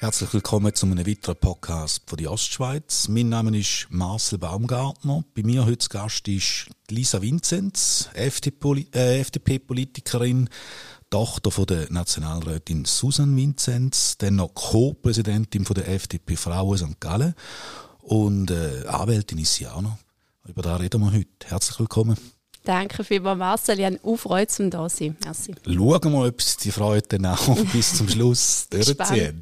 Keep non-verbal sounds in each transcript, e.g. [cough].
Herzlich willkommen zu einem weiteren Podcast von der Ostschweiz. Mein Name ist Marcel Baumgartner. Bei mir heute zu Gast ist Lisa Vinzenz, FDP-Politikerin, äh, Tochter von der Nationalrätin Susan Vinzenz, dann noch Co-Präsidentin der FDP Frauen St. Gallen und äh, Anwältin ist sie auch noch. Über da reden wir heute. Herzlich willkommen. Danke vielmals, Marcel. Ich habe auch Freude, zum da sein. Merci. Schauen wir mal, ob Sie die Freude dann auch [laughs] bis zum Schluss [laughs] durchziehen.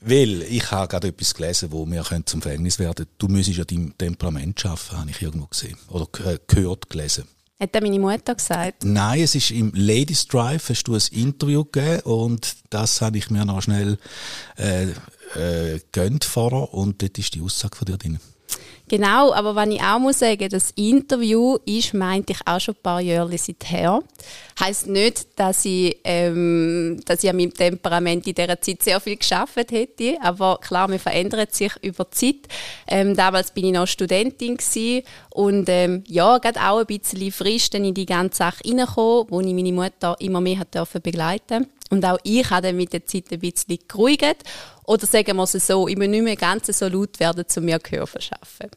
Weil ich habe gerade etwas gelesen, wo mir zum Verhängnis werden Du müsstest ja dein Temperament schaffen, habe ich irgendwo gesehen. Oder gehört, gelesen. Hat meine Mutter gesagt? Nein, es ist im Ladies Drive, hast du ein Interview gegeben und das habe ich mir noch schnell äh, äh, gönnt vorher und dort ist die Aussage von dir drin. Genau, aber wenn ich auch muss sagen, das Interview ist, meinte ich auch schon ein paar Jahre seither. Heißt nicht, dass ich, ähm, dass ich an meinem Temperament in dieser Zeit sehr viel geschafft hätte, aber klar, man verändert sich über die Zeit. Ähm, damals bin ich noch Studentin und ähm, ja, gerade auch ein bisschen frisch dann in die ganze Sache reingekommen, wo ich meine Mutter immer mehr begleiten und auch ich habe dann mit der Zeit ein bisschen geruhigt. Oder sagen wir es so, ich muss nicht mehr ganz so laut werden, um mir Gehör zu verschaffen.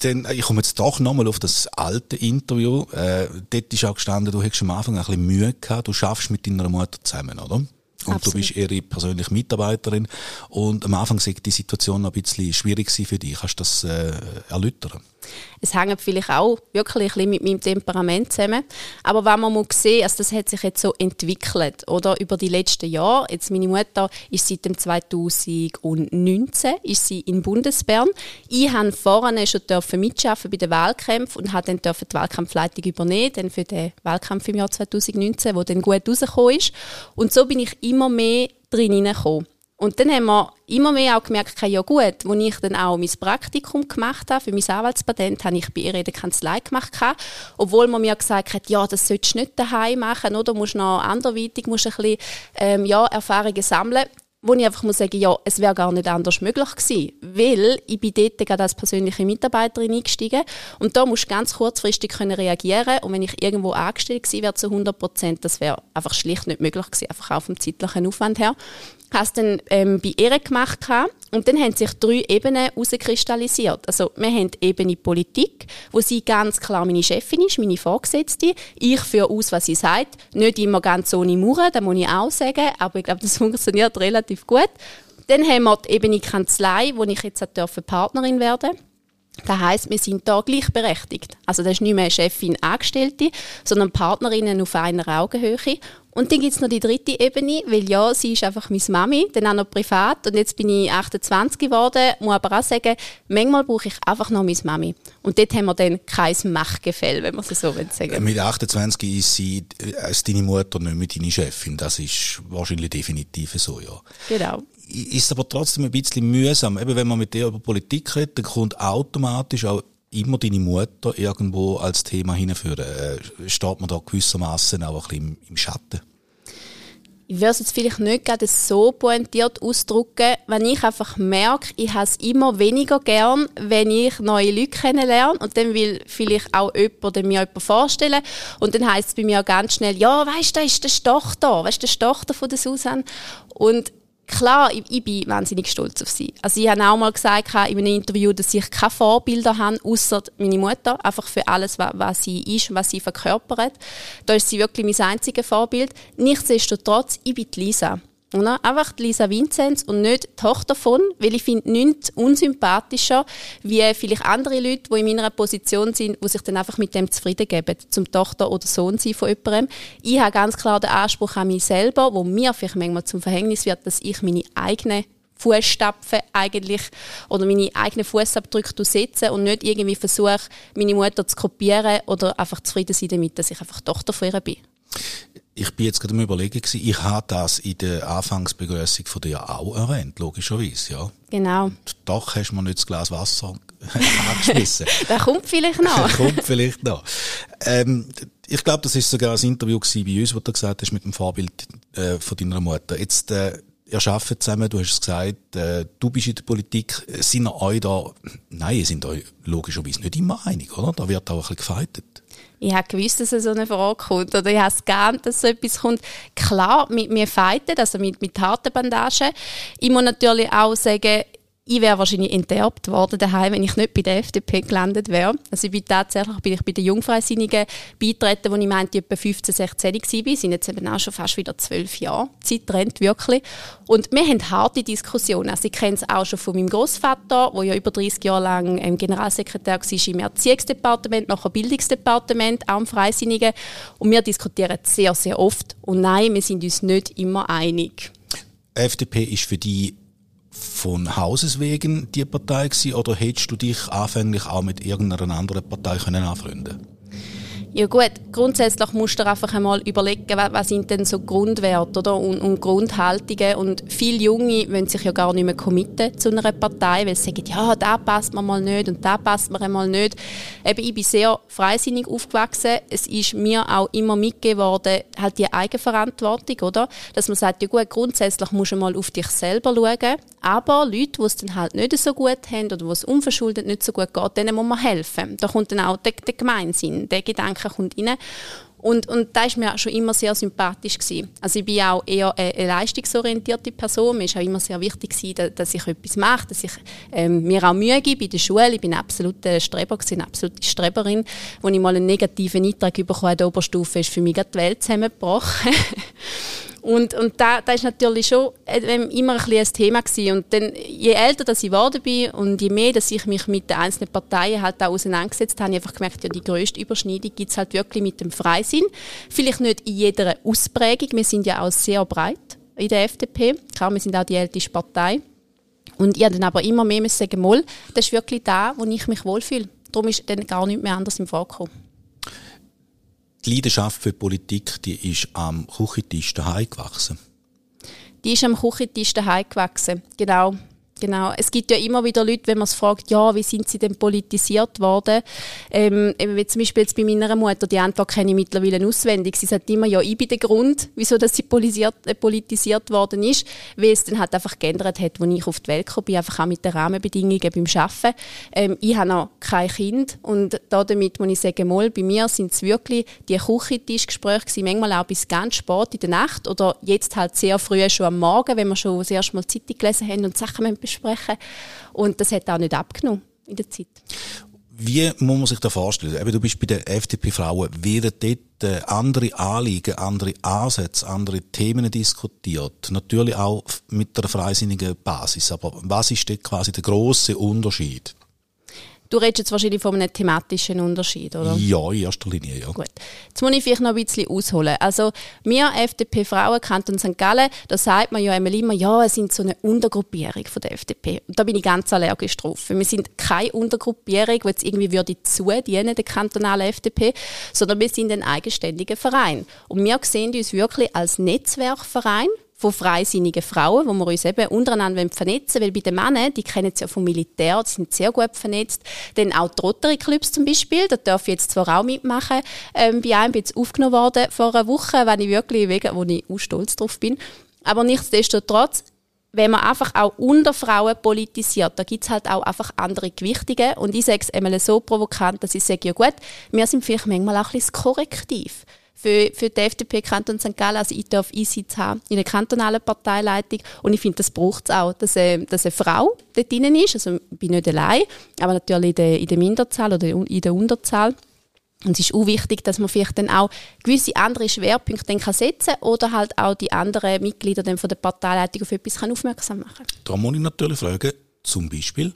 Dann, ich komme jetzt doch nochmal auf das alte Interview. Äh, dort ist auch gestanden, du hättest am Anfang ein bisschen Mühe gehabt. Du schaffst mit deiner Mutter zusammen, oder? Und Absolut. du bist ihre persönliche Mitarbeiterin. Und am Anfang war die Situation noch ein bisschen schwierig für dich. Kannst du das äh, erläutern? Es hängt vielleicht auch wirklich ein bisschen mit meinem Temperament zusammen. Aber wenn man mal sehen, also das hat sich jetzt so entwickelt, oder? Über die letzten Jahre. Jetzt meine Mutter ist seit dem 2019 ist sie in Bundesbern. Ich habe vorne schon dürfen mitschaffen bei den Wahlkämpfen und habe dann dürfen die Wahlkampfleitung übernehmen, dann für den Wahlkampf im Jahr 2019, wo dann gut rausgekommen ist. Und so bin ich immer mehr drin hineingekommen. Und dann haben wir immer mehr auch gemerkt, ja gut, als ich dann auch mein Praktikum gemacht habe, für mein Anwaltspatent, habe ich bei ihr in der Kanzlei gemacht, obwohl man mir gesagt hat, ja, das solltest du nicht daheim machen, oder? Du musst noch anderweitig, musst ein bisschen, ähm, ja, Erfahrungen sammeln wo ich einfach muss sagen, ja, es wäre gar nicht anders möglich gewesen, weil ich bin dort gerade als persönliche Mitarbeiterin eingestiegen und da musst du ganz kurzfristig können reagieren und wenn ich irgendwo angestellt gewesen wäre zu 100 Prozent, das wäre einfach schlicht nicht möglich gewesen, einfach auch vom zeitlichen Aufwand her habe es dann ähm, bei ihr gemacht und dann haben sich drei Ebenen herauskristallisiert. Also wir haben die Ebene Politik, wo sie ganz klar meine Chefin ist, meine Vorgesetzte. Ich führe aus, was sie sagt. Nicht immer ganz ohne Mauern, das muss ich auch sagen, aber ich glaube, das [laughs] funktioniert relativ gut. Dann haben wir die Ebene Kanzlei, wo ich jetzt Partnerin werden darf. Das heisst, wir sind da gleichberechtigt. Also das ist nicht mehr Chefin Angestellte, sondern Partnerinnen auf einer Augenhöhe. Und dann gibt es noch die dritte Ebene, weil ja, sie ist einfach meine Mami, dann auch noch privat und jetzt bin ich 28 geworden, muss aber auch sagen, manchmal brauche ich einfach noch meine Mami. Und dort haben wir dann kein Machtgefälle, wenn man es so sagen Mit 28 ist sie als deine Mutter nicht mehr deine Chefin, das ist wahrscheinlich definitiv so, ja. Genau ist aber trotzdem ein bisschen mühsam. Eben, wenn man mit dir über Politik redet, dann kommt automatisch auch immer deine Mutter irgendwo als Thema hinführen. Äh, steht man da gewissermaßen auch ein bisschen im, Schatten? Ich würde es jetzt vielleicht nicht gerade so pointiert ausdrücken, wenn ich einfach merke, ich habe es immer weniger gern, wenn ich neue Leute kennenlerne und dann will vielleicht auch jemand mir jemanden vorstellen und dann heißt es bei mir ganz schnell, ja, weißt du, da ist der Tochter, weißt du, der Tochter von der Susan und klar, ich, ich, bin wahnsinnig stolz auf sie. Also ich habe auch mal gesagt in einem Interview, dass ich keine Vorbilder habe, außer meine Mutter, einfach für alles, was, was sie ist, was sie verkörpert. Da ist sie wirklich mein einziges Vorbild. Nichtsdestotrotz, ich bin Lisa. Oder? Einfach Lisa Vinzenz und nicht die Tochter von, weil ich finde nichts unsympathischer, wie vielleicht andere Leute, die in meiner Position sind, die sich dann einfach mit dem zufrieden geben, zum Tochter oder Sohn sein von jemandem. Ich habe ganz klar den Anspruch an mich selber, wo mir vielleicht manchmal zum Verhängnis wird, dass ich meine eigenen Fußstapfen eigentlich oder meine eigenen Fußabdrücke setze und nicht irgendwie versuche, meine Mutter zu kopieren oder einfach zufrieden sein damit, dass ich einfach Tochter von ihr bin ich bin jetzt gerade am überlegen gewesen, ich habe das in der Anfangsbegrüßung von dir auch erwähnt, logischerweise, ja. Genau. Und doch hast du mir nicht das Glas Wasser [laughs] angeschmissen. [laughs] das kommt vielleicht noch. das kommt vielleicht noch. Ähm, ich glaube, das ist sogar ein Interview bei uns, wo du gesagt hast, mit dem Vorbild äh, von deiner Mutter. Jetzt, äh, ihr arbeitet zusammen, du hast es gesagt, äh, du bist in der Politik. Sind euch da, nein, ihr sind euch logischerweise nicht immer einig, oder? Da wird auch ein bisschen gefeitet. Ich habe gewusst, dass so eine Frage kommt. Oder ich habe es gern, dass so etwas kommt. Klar, mit mir fighten, also mit, mit harten Bandagen. Ich muss natürlich auch sagen, ich wäre wahrscheinlich enterbt worden daheim, wenn ich nicht bei der FDP gelandet wäre. Also ich bin tatsächlich bin ich bei den Jungfreisinnigen beitreten, wo ich meinte, ich etwa 15, 16 war. sind jetzt eben auch schon fast wieder zwölf Jahre. Die Zeit rennt wirklich. Und wir haben harte Diskussionen. Also ich kenne es auch schon von meinem Großvater, der ja über 30 Jahre lang ähm, Generalsekretär war im Erziehungsdepartement, nachher Bildungsdepartement, auch im Freisinnigen. Und wir diskutieren sehr, sehr oft. Und nein, wir sind uns nicht immer einig. FDP ist für die von Hauses wegen die Partei gewesen, oder hättest du dich anfänglich auch mit irgendeiner anderen Partei können anfreunden ja gut, grundsätzlich musst du dir einfach einmal überlegen, was sind denn so Grundwerte oder? Und, und Grundhaltungen. Und viele Junge wollen sich ja gar nicht mehr committen zu einer Partei, weil sie sagen, ja, da passt man mal nicht und da passt man einmal nicht. Eben, ich bin sehr freisinnig aufgewachsen. Es ist mir auch immer mitgegeben worden, halt die Eigenverantwortung, oder? Dass man sagt, ja gut, grundsätzlich musst du mal auf dich selber schauen. Aber Leute, die es dann halt nicht so gut haben oder wo es unverschuldet nicht so gut geht, denen muss man helfen. Da kommt dann auch der, der Gemeinsinn, der Gedanke kommt rein. Und, und das war mir schon immer sehr sympathisch. Gewesen. Also ich bin auch eher eine, leistungsorientierte Person. Mir war auch immer sehr wichtig, gewesen, dass ich etwas mache, dass ich ähm, mir auch Mühe gebe in der Schule. Ich bin ein absoluter Streber, gewesen, absolute Streberin. Als ich mal einen negativen Eintrag bekommen an der Oberstufe, ist für mich die Welt zusammengebrochen. [laughs] Und, und da, da ist natürlich schon äh, immer ein, ein Thema gewesen. Und dann, je älter dass ich geworden bin und je mehr, dass ich mich mit den einzelnen Parteien halt auch auseinandergesetzt habe, habe ich einfach gemerkt, ja, die grösste Überschneidung gibt es halt wirklich mit dem Freisinn. Vielleicht nicht in jeder Ausprägung. Wir sind ja auch sehr breit in der FDP. Klar, wir sind auch die älteste Partei. Und ich habe dann aber immer mehr sagen, mal, das ist wirklich da, wo ich mich wohlfühle. Darum ist dann gar nicht mehr anders im Vorkommen die Leidenschaft für Politik, die ist am Küchentisch daheim gewachsen. Die ist am Küchentisch daheim gewachsen, genau. Genau. Es gibt ja immer wieder Leute, wenn man es fragt, ja, wie sind sie denn politisiert worden? Ähm, wie zum Beispiel jetzt bei meiner Mutter, die Antwort kenne ich mittlerweile auswendig. Sie sagt immer, ja, ich bin der Grund, wieso dass sie politisiert, äh, politisiert worden ist, weil es dann halt einfach geändert hat, als ich auf die Welt gekommen bin, einfach auch mit den Rahmenbedingungen beim Arbeiten. Ähm, ich habe noch kein Kind und damit muss ich sagen, mal, bei mir sind es wirklich die Küchentischgespräche gewesen, manchmal auch bis ganz spät in der Nacht oder jetzt halt sehr früh schon am Morgen, wenn wir schon das erste Mal Zeitung gelesen haben und Sachen besprechen. Und das hat auch nicht abgenommen in der Zeit. Wie muss man sich da vorstellen? Eben, du bist bei den FDP-Frauen. Werden dort äh, andere Anliegen, andere Ansätze, andere Themen diskutiert? Natürlich auch mit der freisinnigen Basis. Aber was ist dort quasi der große Unterschied? Du redest jetzt wahrscheinlich von einem thematischen Unterschied, oder? Ja, in erster Linie, ja. Gut. Jetzt muss ich vielleicht noch ein bisschen ausholen. Also, wir FDP-Frauen, Kanton St. Gallen, da sagt man ja immer, ja, es sind so eine Untergruppierung von der FDP. Und da bin ich ganz allergisch drauf. Wir sind keine Untergruppierung, die jetzt irgendwie würde zudienen, der kantonalen FDP, sondern wir sind ein eigenständiger Verein. Und wir sehen uns wirklich als Netzwerkverein von freisinnigen Frauen, wo wir uns eben untereinander vernetzen wollen. Weil bei den Männern, die kennen es ja vom Militär, die sind sehr gut vernetzt. Dann auch die Rotary-Clubs zum Beispiel, da darf ich jetzt zwar auch mitmachen. Ähm, bei einem bin ich aufgenommen worden vor einer Woche, wenn ich wirklich, wegen, wo ich auch stolz drauf bin. Aber nichtsdestotrotz, wenn man einfach auch unter Frauen politisiert, da gibt es halt auch einfach andere Gewichtungen. Und ich sage es einmal so provokant, dass ich sage, ja gut, wir sind vielleicht manchmal auch ein bisschen Korrektiv für, für die FDP Kanton St. Gallen. Also ich darf Einsitz haben in der kantonalen Parteileitung und ich finde, das braucht es auch, dass, äh, dass eine Frau dort drin ist. Also ich bin nicht allein, aber natürlich in der, in der Minderzahl oder in der Unterzahl. Und es ist auch wichtig, dass man vielleicht dann auch gewisse andere Schwerpunkte dann kann setzen kann oder halt auch die anderen Mitglieder dann von der Parteileitung auf etwas kann aufmerksam machen kann. Da muss ich natürlich fragen, zum Beispiel?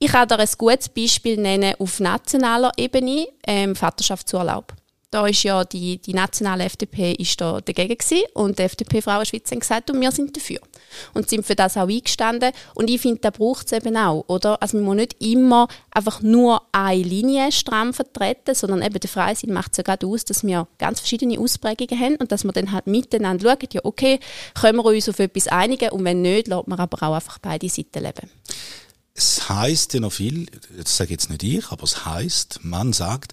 Ich kann dir ein gutes Beispiel nennen auf nationaler Ebene, ähm, Vaterschaftsurlaub. Da ist ja die, die nationale FDP ist da dagegen gewesen und die FDP Frauenschweiz haben gesagt, und wir sind dafür. Und sind für das auch eingestanden. Und ich finde, da braucht es eben auch, oder? Also man muss nicht immer einfach nur eine Linie stramm vertreten, sondern eben der Freisinn macht es ja gerade aus, dass wir ganz verschiedene Ausprägungen haben und dass wir dann halt miteinander schauen, ja okay, können wir uns auf etwas einigen und wenn nicht, lässt man aber auch einfach beide Seiten leben. Es heißt ja noch viel, das sage jetzt nicht ich, aber es heißt, man sagt,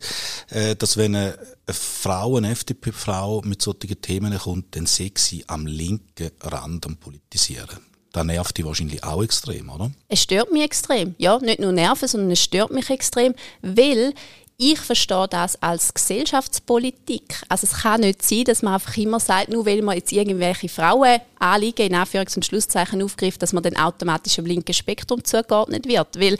äh, dass wenn eine, Frau, eine FDP-Frau mit solchen Themen kommt, dann sehe sie am linken Rand am Politisieren. Das nervt die wahrscheinlich auch extrem, oder? Es stört mich extrem. Ja, nicht nur Nerven, sondern es stört mich extrem, weil ich verstehe das als Gesellschaftspolitik. Also es kann nicht sein, dass man einfach immer sagt, nur weil man jetzt irgendwelche Frauen Anliegen in Anführungs- und Schlusszeichen aufgreift, dass man dann automatisch im linken Spektrum zugeordnet wird. Weil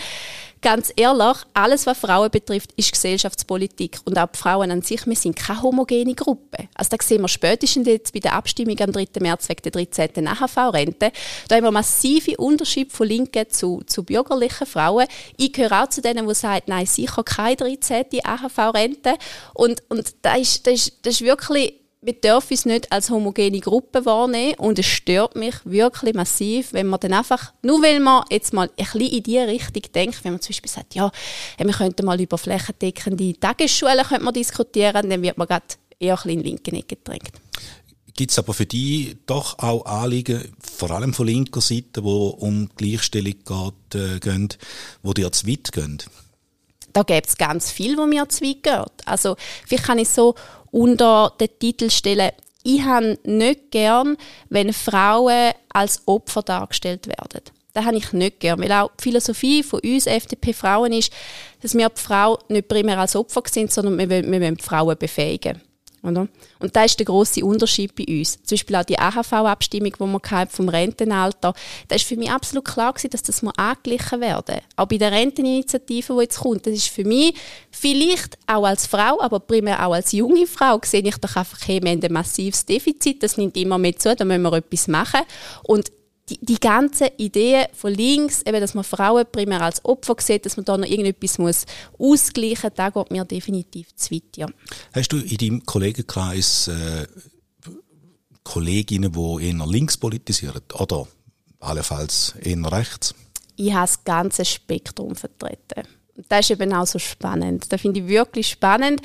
ganz ehrlich, alles, was Frauen betrifft, ist Gesellschaftspolitik. Und auch die Frauen an sich, wir sind keine homogene Gruppe. Also das sehen wir spätestens jetzt bei der Abstimmung am 3. März wegen der 13. AHV-Rente. Da haben wir massive Unterschiede von Linken zu, zu bürgerlichen Frauen. Ich gehöre auch zu denen, die sagen, nein, sicher keine 13. AHV-Rente. Und, und das, ist, das, ist, das ist wirklich wir dürfen uns nicht als homogene Gruppe wahrnehmen und es stört mich wirklich massiv, wenn man dann einfach, nur weil man jetzt mal ein bisschen in die Richtung denkt, wenn man zum Beispiel sagt, ja, wir könnten mal über flächendeckende Tagesschulen könnte man diskutieren, dann wird man gerade eher ein bisschen in linken Ecke gedrängt. Gibt es aber für die doch auch Anliegen, vor allem von linker Seite, wo um Gleichstellung geht, äh, gehen, wo die zu weit gehen? Da gibt es ganz viel, wo mir zu weit geht. Also vielleicht kann ich so unter den Titel stellen, ich habe nicht gern, wenn Frauen als Opfer dargestellt werden. Das habe ich nicht gern, weil auch die Philosophie von uns FDP-Frauen ist, dass wir die Frau nicht primär als Opfer sind, sondern wir wollen, wir wollen die Frauen befähigen. Oder? Und da ist der große Unterschied bei uns. Zum Beispiel auch die AHV-Abstimmung, die wir vom Rentenalter, da ist für mich absolut klar gewesen, dass das angeglichen werden. Auch bei der Renteninitiative, die jetzt kommt, das ist für mich vielleicht auch als Frau, aber primär auch als junge Frau, sehe ich doch einfach, hey, wir haben ein massives Defizit, das nimmt immer mehr zu, da müssen wir etwas machen. Und die, die ganze Idee von links, eben, dass man Frauen primär als Opfer sieht, dass man da noch irgendetwas muss ausgleichen muss, da geht mir definitiv zu weit, ja. Hast du in deinem Kollegenkreis äh, Kolleginnen, die eher links politisieren oder allenfalls eher rechts? Ich habe das ganze Spektrum vertreten das ist eben auch so spannend. Das finde ich wirklich spannend.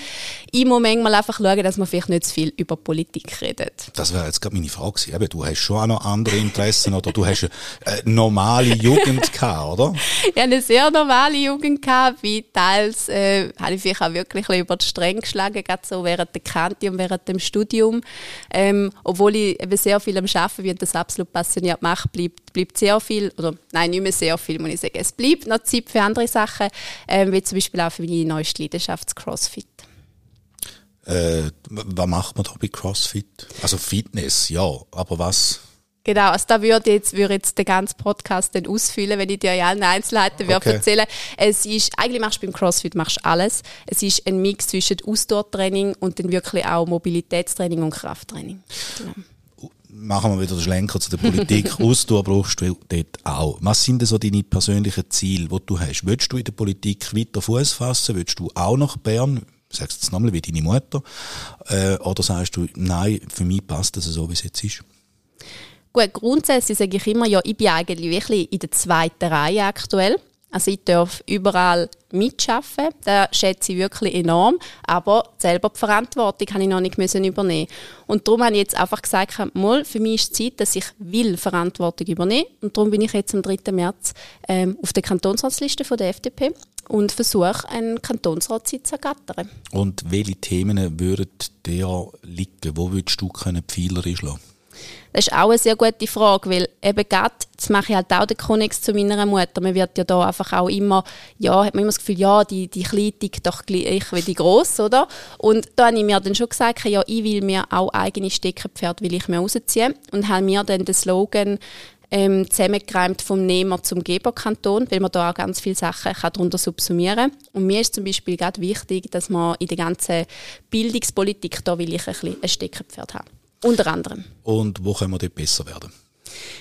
Ich muss manchmal einfach schauen, dass man vielleicht nicht zu viel über Politik redet. Das wäre jetzt gerade meine Frage gewesen. du hast schon auch noch andere Interessen oder du hast eine normale Jugend [laughs] gehabt, oder? Hatte eine sehr normale Jugend gehabt, wie teils äh, habe ich vielleicht auch wirklich über die Stränge geschlagen, gerade so während der Kante und während dem Studium. Ähm, obwohl ich eben sehr viel am Arbeiten bin und das absolut passioniert mache, bleibt, bleibt sehr viel, oder nein, nicht mehr sehr viel, muss ich sagen. Es bleibt noch Zeit für andere Sachen ähm, wie zum Beispiel auch für meine neueste Leidenschaft, Crossfit. Äh, was macht man da bei Crossfit? Also Fitness, ja, aber was? Genau, also da würde jetzt, würde jetzt den ganzen Podcast dann ausfüllen, wenn ich dir ja allen Einzelheiten okay. erzählen Es ist, eigentlich machst du beim CrossFit machst alles. Es ist ein Mix zwischen Ausdauertraining und dann wirklich auch Mobilitätstraining und Krafttraining. Genau machen wir wieder den Schlenker zu der Politik. [laughs] Ausdauer brauchst du dort auch. Was sind denn so deine persönlichen Ziele, die du hast? Willst du in der Politik weiter Fuß fassen? Willst du auch nach Bern? Sagst du jetzt nochmal wie deine Mutter? Äh, oder sagst du, nein, für mich passt das so, wie es jetzt ist? Gut, grundsätzlich sage ich immer, ja, ich bin eigentlich wirklich in der zweiten Reihe aktuell. Also ich darf überall mitschaffen, das schätze ich wirklich enorm, aber selber die Verantwortung habe ich noch nicht müssen übernehmen. Und darum habe ich jetzt einfach gesagt, mal, für mich ist es Zeit, dass ich will Verantwortung übernehmen und darum bin ich jetzt am 3. März ähm, auf der Kantonsratsliste von der FDP und versuche, einen Kantonsratssitz zu ergattern. Und welche Themen würden dir liegen? Wo würdest du können Pfeiler einschlagen? Das ist auch eine sehr gute Frage, weil eben gerade, das mache ich halt auch den Konnex zu meiner Mutter. Man wird ja da einfach auch immer, ja, hat man immer das Gefühl, ja, die, die Kleine tickt doch gleich wie die Grosse, oder? Und da habe ich mir dann schon gesagt, ja, ich will mir auch eigene Steckenpferde will ich mir rausziehen und habe mir dann den Slogan ähm, zusammengereimt vom Nehmer zum Geberkanton, weil man da auch ganz viele Sachen kann darunter subsumieren kann. Und mir ist zum Beispiel gerade wichtig, dass man in der ganzen Bildungspolitik, da will ich ein bisschen ein Steckenpferd haben. Unter anderem. Und wo können wir dort besser werden?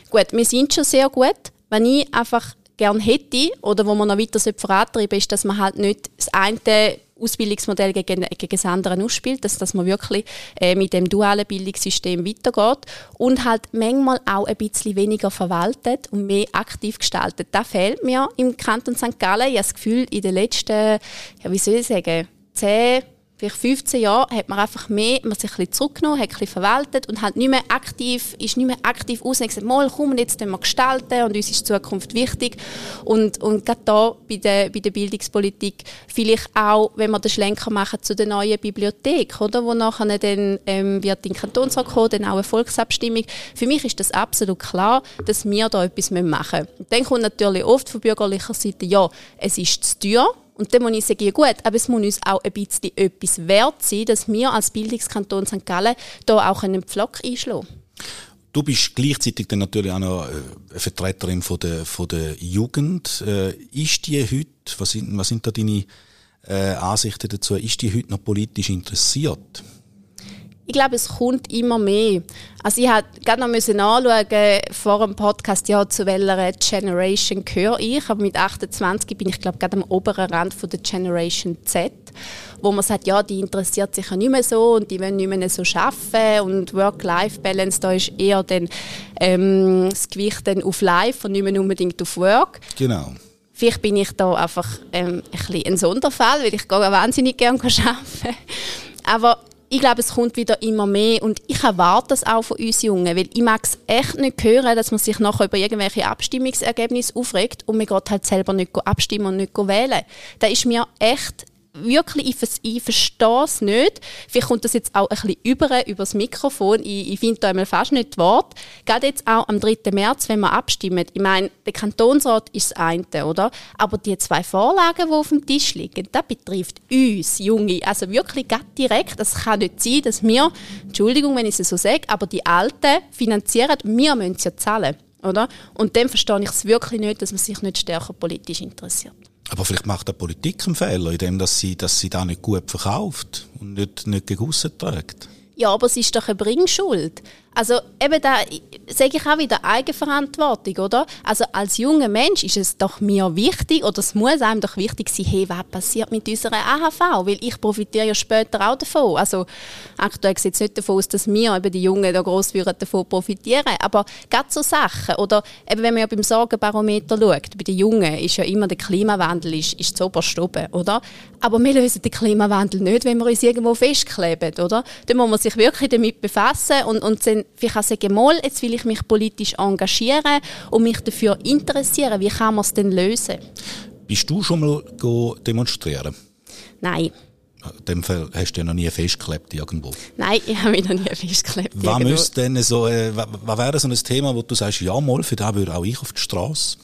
Gut, wir sind schon sehr gut. Wenn ich einfach gerne hätte oder wo man noch weiter vorantreiben ist, dass man halt nicht das eine Ausbildungsmodell gegen, gegen das andere ausspielt, dass, dass man wirklich äh, mit dem dualen Bildungssystem weitergeht und halt manchmal auch ein bisschen weniger verwaltet und mehr aktiv gestaltet. Das fehlt mir im Kanton St. Gallen. Ich habe das Gefühl, in den letzten, ja, wie soll ich sagen, zehn vielleicht 15 Jahren hat man einfach mehr, man sich ein bisschen zurückgenommen, hat ein bisschen verwaltet und halt nicht mehr aktiv, ist nicht mehr aktiv aus und gesagt, mal komm, jetzt wir gestalten und uns ist die Zukunft wichtig. Und, und gerade da bei der, bei der Bildungspolitik vielleicht auch, wenn wir den Schlenker machen zu der neuen Bibliothek, oder, wo nachher dann ähm, wird in den Kantonsrat kommen, dann auch eine Volksabstimmung. Für mich ist das absolut klar, dass wir da etwas machen müssen. Und dann kommt natürlich oft von bürgerlicher Seite, ja, es ist zu teuer, und dann muss ich sagen, gut, aber es muss uns auch ein bisschen etwas wert sein, dass wir als Bildungskanton St. Gallen da auch einen Pflock einschlagen Du bist gleichzeitig dann natürlich auch noch äh, eine Vertreterin von der, von der Jugend. Äh, ist die heute, was sind, was sind da deine äh, Ansichten dazu, ist die heute noch politisch interessiert? Ich glaube, es kommt immer mehr. Also ich musste gerade noch müssen anschauen vor dem Podcast, ja, zu welcher Generation gehöre ich. Aber mit 28 bin ich, glaube gerade am oberen Rand von der Generation Z, wo man sagt, ja, die interessiert sich ja nicht mehr so und die wollen nicht mehr so arbeiten und Work-Life-Balance, da ist eher dann, ähm, das Gewicht dann auf Life und nicht mehr unbedingt auf Work. Genau. Vielleicht bin ich da einfach ähm, ein, bisschen ein Sonderfall, weil ich gehe wahnsinnig gerne arbeiten. Aber ich glaube, es kommt wieder immer mehr und ich erwarte das auch von uns Jungen, weil ich mag es echt nicht hören, dass man sich nachher über irgendwelche Abstimmungsergebnisse aufregt und man geht halt selber nicht abstimmen und nicht wählen. Da ist mir echt wirklich, ich, ich verstehe es nicht. Vielleicht kommt das jetzt auch ein bisschen über, über das Mikrofon. Ich, ich finde da einmal fast nicht Wort. Gerade jetzt auch am 3. März, wenn wir abstimmen. Ich meine, der Kantonsrat ist das eine, oder? Aber die zwei Vorlagen, die auf dem Tisch liegen, das betrifft uns, Junge. Also wirklich ganz direkt. Es kann nicht sein, dass wir, Entschuldigung, wenn ich es so sage, aber die Alten finanzieren, wir müssen sie ja zahlen. Oder? Und dann verstehe ich es wirklich nicht, dass man sich nicht stärker politisch interessiert. Aber vielleicht macht der Politik einen Fehler, indem dass sie, dass sie da nicht gut verkauft und nicht, nicht gegen trägt. Ja, aber es ist doch eine Bringschuld. Also eben da sage ich auch wieder Eigenverantwortung, oder? Also als junger Mensch ist es doch mir wichtig, oder es muss einem doch wichtig sein, hey, was passiert mit unserer AHV? Weil ich profitiere ja später auch davon. Also aktuell sieht es nicht davon aus, dass wir, eben die Jungen, da gross davon profitieren. Aber gerade so Sachen, oder eben wenn man ja beim Sorgenbarometer schaut, bei den Jungen ist ja immer der Klimawandel ist, ist zu oben, oder? Aber wir lösen den Klimawandel nicht, wenn wir uns irgendwo festkleben, oder? Dann muss man sich wirklich damit befassen und, und vielleicht auch sagen, mal, jetzt will ich mich politisch engagieren und mich dafür interessieren. Wie kann man es denn lösen? Bist du schon mal demonstrieren? Nein. In dem Fall hast du ja noch nie festgeklebt irgendwo. Nein, ich habe mich noch nie festgeklebt. Was müsste denn so, äh, was wäre so ein Thema, wo du sagst, ja mal, für das würde auch ich auf die Straße?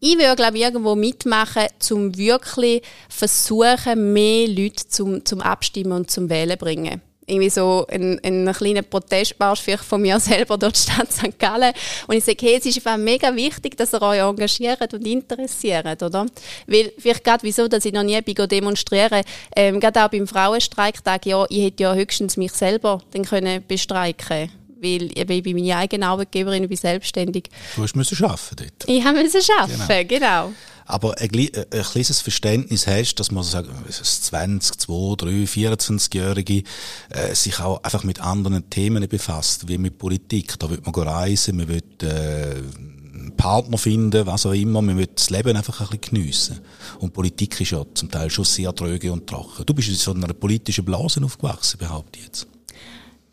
Ich würde, glaube ich, irgendwo mitmachen, um wirklich versuchen, mehr Leute zum, zum Abstimmen und zum Wählen zu bringen irgendwie so ein, ein kleiner Protestmarsch vielleicht von mir [laughs] selber dort Stadt St. Gallen. Und ich sage, hey, es ist einfach mega wichtig, dass ihr euch engagiert und interessiert, oder? Weil, vielleicht gerade wieso, dass ich noch nie bin demonstrieren, ähm, gerade auch beim Frauenstreiktag, ja, ich hätte ja höchstens mich selber dann können bestreiken weil ich bin meine eigene Arbeitgeberin, ich bin selbstständig. Du hast müssen arbeiten dort. Ich habe müssen arbeiten, genau. genau aber ein, ein, ein kleines Verständnis hast, dass man sagt, 20, 2, 3, 24-Jährige äh, sich auch einfach mit anderen Themen befasst, wie mit Politik. Da wird man reisen, man wird äh, Partner finden, was auch immer. Man will das Leben einfach ein bisschen geniessen. Und Politik ist ja zum Teil schon sehr tröge und trocken. Du bist in so einer politischen Blase aufgewachsen, behaupte ich jetzt.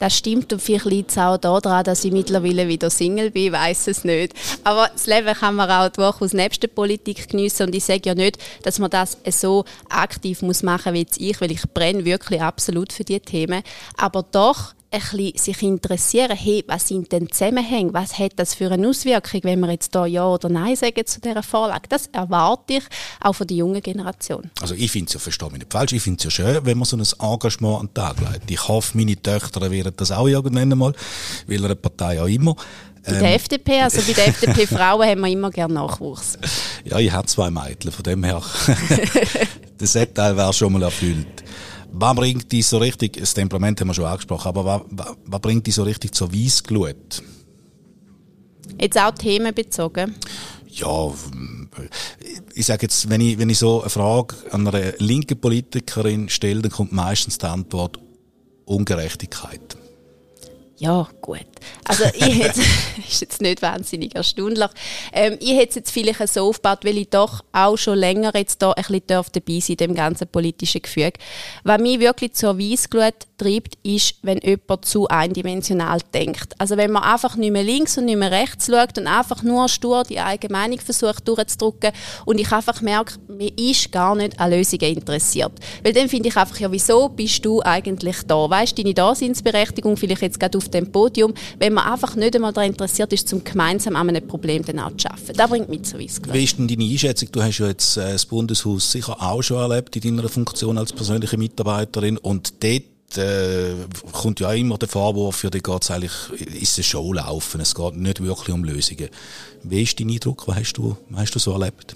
Das stimmt und vielleicht liegt es auch daran, dass ich mittlerweile wieder Single bin, weiß es nicht. Aber das Leben kann man auch durchaus nebst der Politik geniessen und ich sage ja nicht, dass man das so aktiv muss machen wie jetzt ich, weil ich brenne wirklich absolut für diese Themen. Aber doch ein bisschen sich interessieren, hey, was sind denn Zusammenhänge, was hat das für eine Auswirkung, wenn wir jetzt da Ja oder Nein sagen zu dieser Vorlage. Das erwarte ich auch von der jungen Generation. Also ich finde es ja, verstehe mich nicht falsch, ich finde es ja schön, wenn man so ein Engagement an den Tag legt. Ich hoffe, meine Töchter werden das auch irgendwann mal, weil eine Partei auch immer. Bei der ähm, FDP, also bei der FDP-Frauen [laughs] haben wir immer gerne Nachwuchs. Ja, ich habe zwei Mädchen, von dem her. [laughs] der Set-Teil wäre schon mal erfüllt. Was bringt die so richtig, das Temperament haben wir schon angesprochen, aber was, was, was bringt die so richtig zur Weissglut? Jetzt auch themenbezogen? Ja, ich sage jetzt, wenn ich, wenn ich so eine Frage an eine linke Politikerin stelle, dann kommt meistens die Antwort Ungerechtigkeit. Ja, gut. Also ich hätte, [laughs] [laughs] ist jetzt nicht wahnsinnig erstaunlich. Ähm, ich hätte es jetzt vielleicht so aufgebaut, weil ich doch auch schon länger jetzt da ein bisschen dabei sein in dem ganzen politischen Gefüge. Was mich wirklich zur Weissglut treibt, ist, wenn jemand zu eindimensional denkt. Also wenn man einfach nicht mehr links und nicht mehr rechts schaut und einfach nur stur die eigene Meinung versucht durchzudrücken und ich einfach merke, mir ist gar nicht an Lösungen interessiert. Weil dann finde ich einfach, ja, wieso bist du eigentlich da? Weißt du, deine Daseinsberechtigung vielleicht jetzt gerade auf dem Podium, wenn man einfach nicht einmal daran interessiert ist, zum gemeinsam an einem Problem dann auch zu arbeiten. Das bringt mich zu Weissglas. Wie ist denn deine Einschätzung? Du hast ja jetzt äh, das Bundeshaus sicher auch schon erlebt in deiner Funktion als persönliche Mitarbeiterin und dort äh, kommt ja immer der Vorwurf, für die geht es eigentlich, ist eine Show laufen, es geht nicht wirklich um Lösungen. Wie ist dein Eindruck? Was hast du, was hast du so erlebt?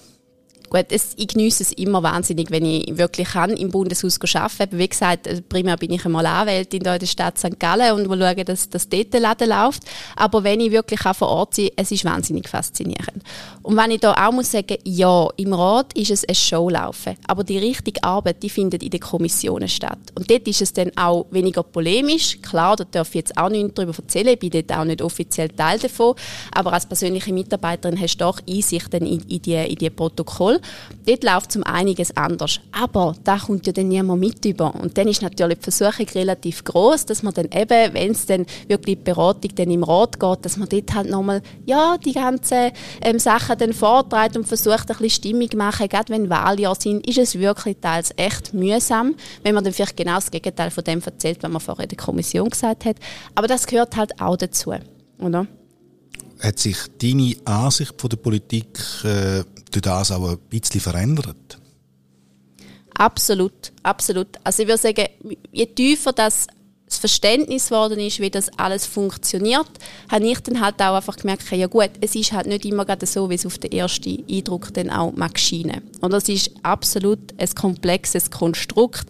Gut, es, ich genieße es immer wahnsinnig, wenn ich wirklich kann, im Bundeshaus arbeiten Wie gesagt, äh, primär bin ich einmal Anwältin in der Stadt St. Gallen und wir schauen, dass das dort der Laden läuft. Aber wenn ich wirklich auch vor Ort bin, es ist wahnsinnig faszinierend. Und wenn ich da auch muss sagen, ja, im Rat ist es ein Showlaufen, aber die richtige Arbeit, die findet in den Kommissionen statt. Und dort ist es dann auch weniger polemisch. Klar, da darf ich jetzt auch nichts darüber erzählen, ich bin dort auch nicht offiziell Teil davon. Aber als persönliche Mitarbeiterin hast du doch Einsicht in, in, die, in die Protokolle Dort läuft um einiges anders. Aber da kommt ja dann niemand mit über. Und dann ist natürlich die Versuchung relativ groß, dass man dann eben, wenn es dann wirklich die Beratung dann im Rat geht, dass man dort halt nochmal, ja, die ganzen ähm, Sachen dann vorträgt und versucht, ein bisschen Stimmung zu machen. Gerade wenn Wahljahr sind, ist es wirklich teils echt mühsam, wenn man dann vielleicht genau das Gegenteil von dem erzählt, was man vorher in der Kommission gesagt hat. Aber das gehört halt auch dazu, oder? Hat sich deine Ansicht von der Politik äh, durch das auch ein bisschen verändert? Absolut, absolut. Also ich würde sagen, je tiefer das das Verständnis geworden ist, wie das alles funktioniert, habe ich dann halt auch einfach gemerkt, ja gut, es ist halt nicht immer gerade so, wie es auf den ersten Eindruck dann auch mag scheinen. Und das ist absolut ein komplexes Konstrukt.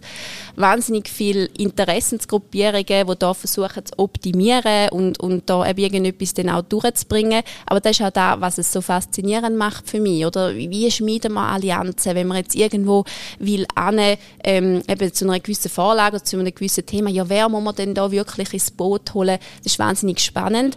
Wahnsinnig viele Interessensgruppierungen, die da versuchen zu optimieren und, und da eben irgendetwas dann auch durchzubringen. Aber das ist auch da, was es so faszinierend macht für mich. Oder wie schmieden wir Allianzen, wenn man jetzt irgendwo will, ane, ähm, eben zu einer gewissen Vorlage zu einem gewissen Thema, ja, wer muss man denn da wirklich ins Boot holen? Das ist wahnsinnig spannend.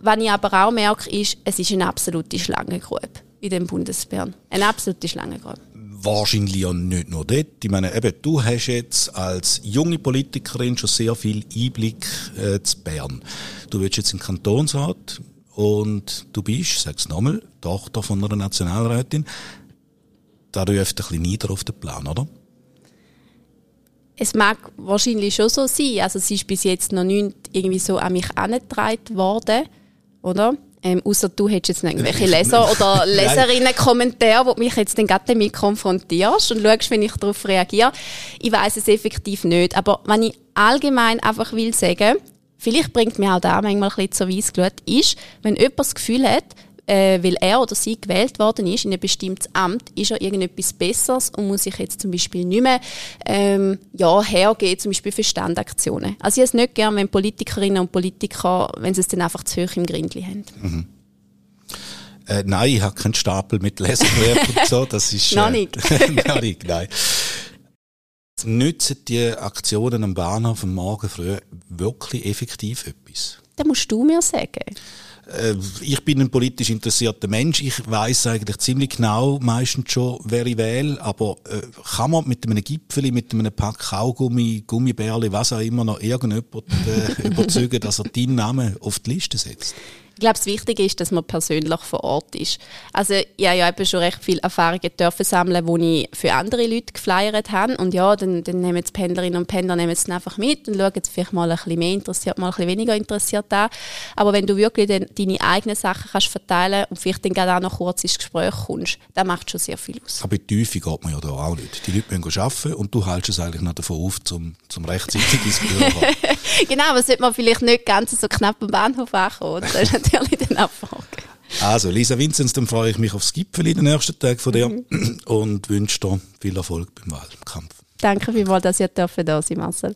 Was ich aber auch merke, ist, es ist eine absolute Schlangengrube in dem Bundesbären. Eine absolute Schlangengrube. Wahrscheinlich ja nicht nur dort. Ich meine, eben, du hast jetzt als junge Politikerin schon sehr viel Einblick äh, zu Bern. Du willst jetzt im Kantonsrat und du bist, sag's nochmal, Tochter von einer Nationalrätin. Da ruft ein bisschen nieder auf den Plan, oder? Es mag wahrscheinlich schon so sein. Also es ist bis jetzt noch nicht irgendwie so an mich herangetragen worden, oder? Ähm, außer du hättest jetzt noch irgendwelche [laughs] Leser oder Leserinnen-Kommentare, wo mich jetzt dann gerade damit konfrontierst und schaust, wenn ich darauf reagiere. Ich weiß es effektiv nicht. Aber wenn ich allgemein einfach will sagen, vielleicht bringt mir auch da manchmal ein bisschen zur Weissglut, ist, wenn jemand das Gefühl hat, äh, weil er oder sie gewählt worden ist in ein bestimmtes Amt, ist er irgendetwas Besseres und muss sich jetzt zum Beispiel nicht mehr ähm, ja, hergehen, zum Beispiel für Standaktionen. Also ich es nicht gern, wenn Politikerinnen und Politiker, wenn sie es dann einfach zu hoch im Grindli haben. Mhm. Äh, nein, ich habe keinen Stapel mit Leserbriefen und so. Das ist, äh, [laughs] noch nicht. [laughs] noch nicht, nein. Nützen die Aktionen am Bahnhof am Morgen früh wirklich effektiv etwas? Das musst du mir sagen. Äh, ich bin ein politisch interessierter Mensch. Ich weiß eigentlich ziemlich genau meistens schon, wer ich wähle. Aber äh, kann man mit einem Gipfel, mit einem Pack Kaugummi, Gummibärli, was auch immer noch irgendjemand äh, überzeugen, dass er deinen Namen auf die Liste setzt? Ich glaube, das Wichtige ist, dass man persönlich vor Ort ist. Also ich habe ja eben schon recht viel Erfahrungen dürfen sammeln, wo ich für andere Leute geflyert habe. Und ja, dann, dann nehmen die Pendlerinnen und Pendler nehmen es dann einfach mit und schauen es vielleicht mal ein bisschen mehr interessiert, mal ein bisschen weniger interessiert an. Aber wenn du wirklich den, deine eigenen Sachen kannst verteilen und vielleicht dann gerade auch noch kurz ins Gespräch kommst, das macht schon sehr viel aus. Aber die Tiefe geht man ja da auch nicht. Die Leute müssen arbeiten und du hältst es eigentlich noch davon auf, zum, zum rechtzeitig ins Büro [laughs] Genau, aber sollte man vielleicht nicht ganz so knapp am Bahnhof ankommen. [laughs] Natürlich dann auch Frage. Also, Lisa Vinzenz, dann freue ich mich aufs Gipfel in den nächsten Tagen von dir mhm. und wünsche dir viel Erfolg beim Wahlkampf. Danke vielmals, dass ihr da sein Marcel.